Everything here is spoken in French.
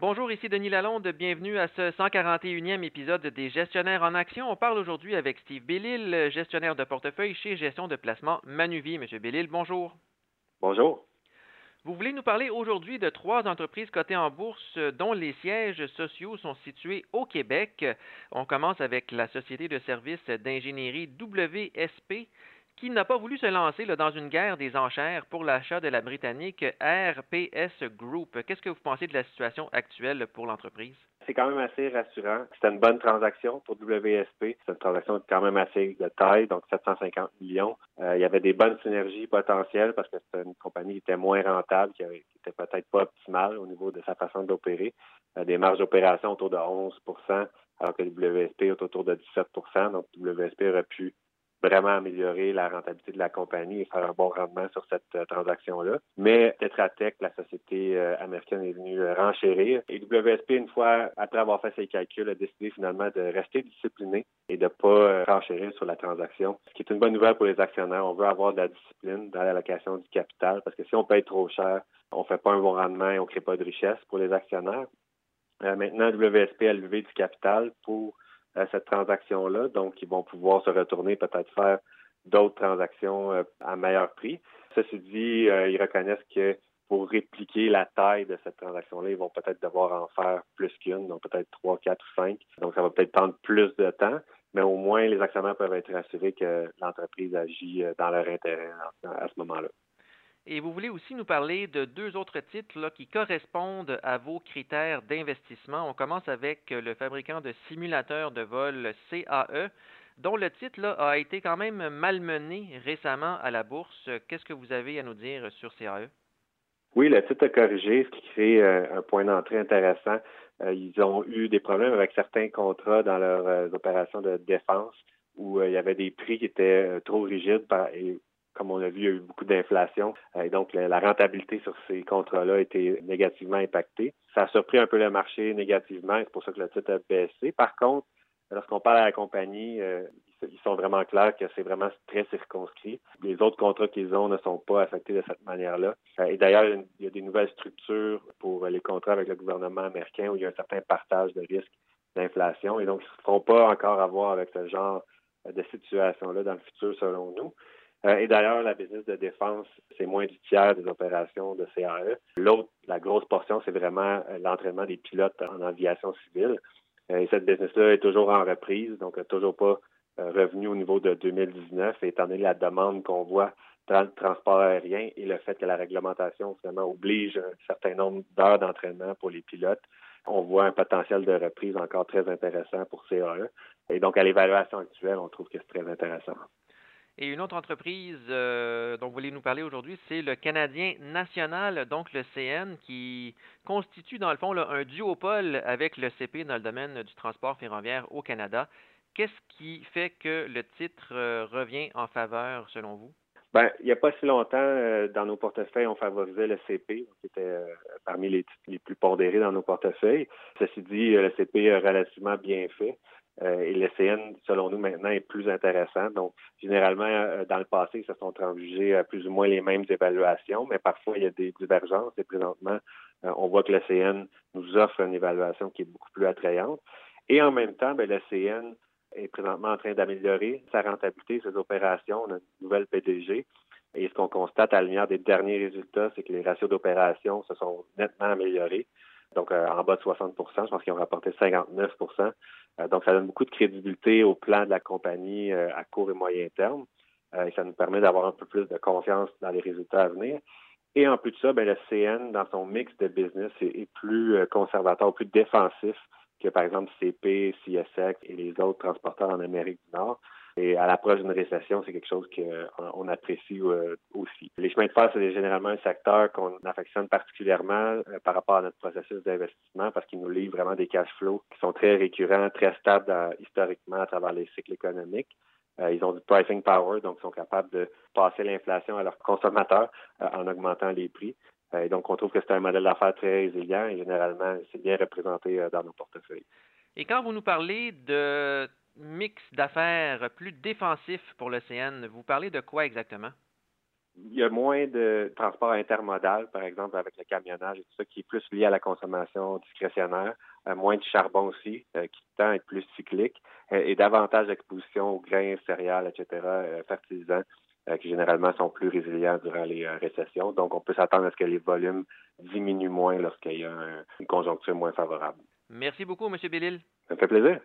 Bonjour, ici Denis Lalonde. Bienvenue à ce 141e épisode des Gestionnaires en action. On parle aujourd'hui avec Steve Bellil, gestionnaire de portefeuille chez Gestion de placement Manuvie. Monsieur Bellil, bonjour. Bonjour. Vous voulez nous parler aujourd'hui de trois entreprises cotées en bourse dont les sièges sociaux sont situés au Québec. On commence avec la société de services d'ingénierie WSP qui n'a pas voulu se lancer dans une guerre des enchères pour l'achat de la britannique RPS Group. Qu'est-ce que vous pensez de la situation actuelle pour l'entreprise? C'est quand même assez rassurant. C'était une bonne transaction pour WSP. C'est une transaction quand même assez de taille, donc 750 millions. Euh, il y avait des bonnes synergies potentielles parce que c'était une compagnie qui était moins rentable, qui, était peut-être pas optimale au niveau de sa façon d'opérer. Euh, des marges d'opération autour de 11% alors que WSP est autour de 17% Donc WSP aurait pu vraiment améliorer la rentabilité de la compagnie et faire un bon rendement sur cette euh, transaction-là. Mais Tetra Tech, la société euh, américaine, est venue euh, renchérir. Et WSP, une fois après avoir fait ses calculs, a décidé finalement de rester discipliné et de ne pas renchérir sur la transaction. Ce qui est une bonne nouvelle pour les actionnaires. On veut avoir de la discipline dans l'allocation du capital parce que si on paye trop cher, on ne fait pas un bon rendement et on ne crée pas de richesse pour les actionnaires. maintenant, WSP a levé du capital pour cette transaction-là. Donc, ils vont pouvoir se retourner, peut-être faire d'autres transactions euh, à meilleur prix. Ceci dit, euh, ils reconnaissent que pour répliquer la taille de cette transaction-là, ils vont peut-être devoir en faire plus qu'une, donc peut-être trois, quatre ou cinq. Donc, ça va peut-être prendre plus de temps, mais au moins, les actionnaires peuvent être rassurés que l'entreprise agit euh, dans leur intérêt à ce moment-là. Et vous voulez aussi nous parler de deux autres titres qui correspondent à vos critères d'investissement. On commence avec le fabricant de simulateurs de vol CAE, dont le titre a été quand même malmené récemment à la bourse. Qu'est-ce que vous avez à nous dire sur CAE? Oui, le titre a corrigé, ce qui crée euh, un point d'entrée intéressant. Euh, ils ont eu des problèmes avec certains contrats dans leurs euh, opérations de défense où il y avait des prix qui étaient trop rigides et comme on a vu, il y a eu beaucoup d'inflation euh, et donc la, rentabilité sur ces contrats-là a été négativement impactée. Ça a surpris un peu le marché négativement, c'est pour ça que le titre a baissé. Par contre, lorsqu'on parle à la compagnie, euh, ils sont vraiment clairs que c'est vraiment très circonscrit. Les autres contrats qu'ils ont ne sont pas affectés de cette manière-là. Euh, et d'ailleurs, il y a des nouvelles structures pour les contrats avec le gouvernement américain où il y a un certain partage de risques d'inflation et donc ils ne se feront pas encore avoir avec ce genre de situation-là dans le futur selon nous. Euh, et d'ailleurs, la business de défense, c'est moins du tiers des opérations de CAE. L'autre, la grosse portion, c'est vraiment euh, l'entraînement des pilotes en aviation civile. Euh, et cette business-là est toujours en reprise, donc toujours pas revenu au niveau de 2019, étant donné la demande qu'on voit dans le transport aérien et le fait que la réglementation finalement oblige un certain nombre d'heures d'entraînement pour les pilotes. On voit un potentiel de reprise encore très intéressant pour CAE. Et donc, à l'évaluation actuelle, on trouve que c'est très intéressant. Et une autre entreprise euh, dont vous voulez nous parler aujourd'hui, c'est le Canadien National, donc le CN, qui constitue dans le fond un duopole avec le CP dans le domaine du transport ferroviaire au Canada. Qu'est-ce qui fait que le titre euh, revient en faveur selon vous? Ben, il n'y a pas si longtemps, euh, dans nos portefeuilles, on favorisait le CP, qui était parmi les titres les plus pondérés dans nos portefeuilles. Ceci dit, le CP est relativement bien fait. Euh, et le CN, selon nous, maintenant, est plus intéressant. Donc, généralement, euh, dans le passé, se sont transigés à plus ou moins les mêmes évaluations, mais parfois, il y a des divergences. Et présentement, euh, on voit que le CN nous offre une évaluation qui est beaucoup plus attrayante. Et en même temps, ben, le CN est présentement en train d'améliorer sa rentabilité, ses opérations. On a une nouvelle PDG. Et ce qu'on constate à la lumière des derniers résultats, c'est que les ratios d'opération se sont nettement améliorés. Donc, en bas de 60% je pense qu'ils ont rapporté 59% euh, donc, ça donne beaucoup de crédibilité au plan de la compagnie euh, à court et moyen terme. Euh, et ça nous permet d'avoir un peu plus de confiance dans les résultats à venir. Et en plus de ça, ben, le CN, dans son mix de business, est, plus conservateur, plus défensif que, par exemple, CP, CSX et les autres transporteurs en Amérique du Nord. Et à l'approche d'une récession, c'est quelque chose qu'on apprécie aussi. Les chemins de fer, c'est généralement un secteur qu'on affectionne particulièrement par rapport à notre processus d'investissement parce qu'il nous livre vraiment des cash flows qui sont très récurrents, très stables historiquement à travers les cycles économiques. Euh, ils ont du pricing power, donc ils sont capables de passer l'inflation à leurs consommateurs euh, en augmentant les prix. Euh, et donc, on trouve que c'est un modèle d'affaires très résilient et généralement, c'est bien représenté dans nos portefeuilles. Et quand vous nous parlez de mix d'affaires plus défensif pour l'OCN, vous parlez de quoi exactement? il y a moins de transport intermodal, par exemple, avec le camionnage et tout ça, qui est plus lié à la consommation discrétionnaire, euh, moins de charbon aussi, euh, qui tend à être plus cyclique, euh, et davantage d'exposition aux grains, céréales, etc., fertilisants, qui généralement sont plus résilients durant les récessions. Donc, on peut s'attendre à ce que les volumes diminuent moins lorsqu'il y a une conjoncture moins favorable. Merci beaucoup, M. Bellil. Ça me fait plaisir.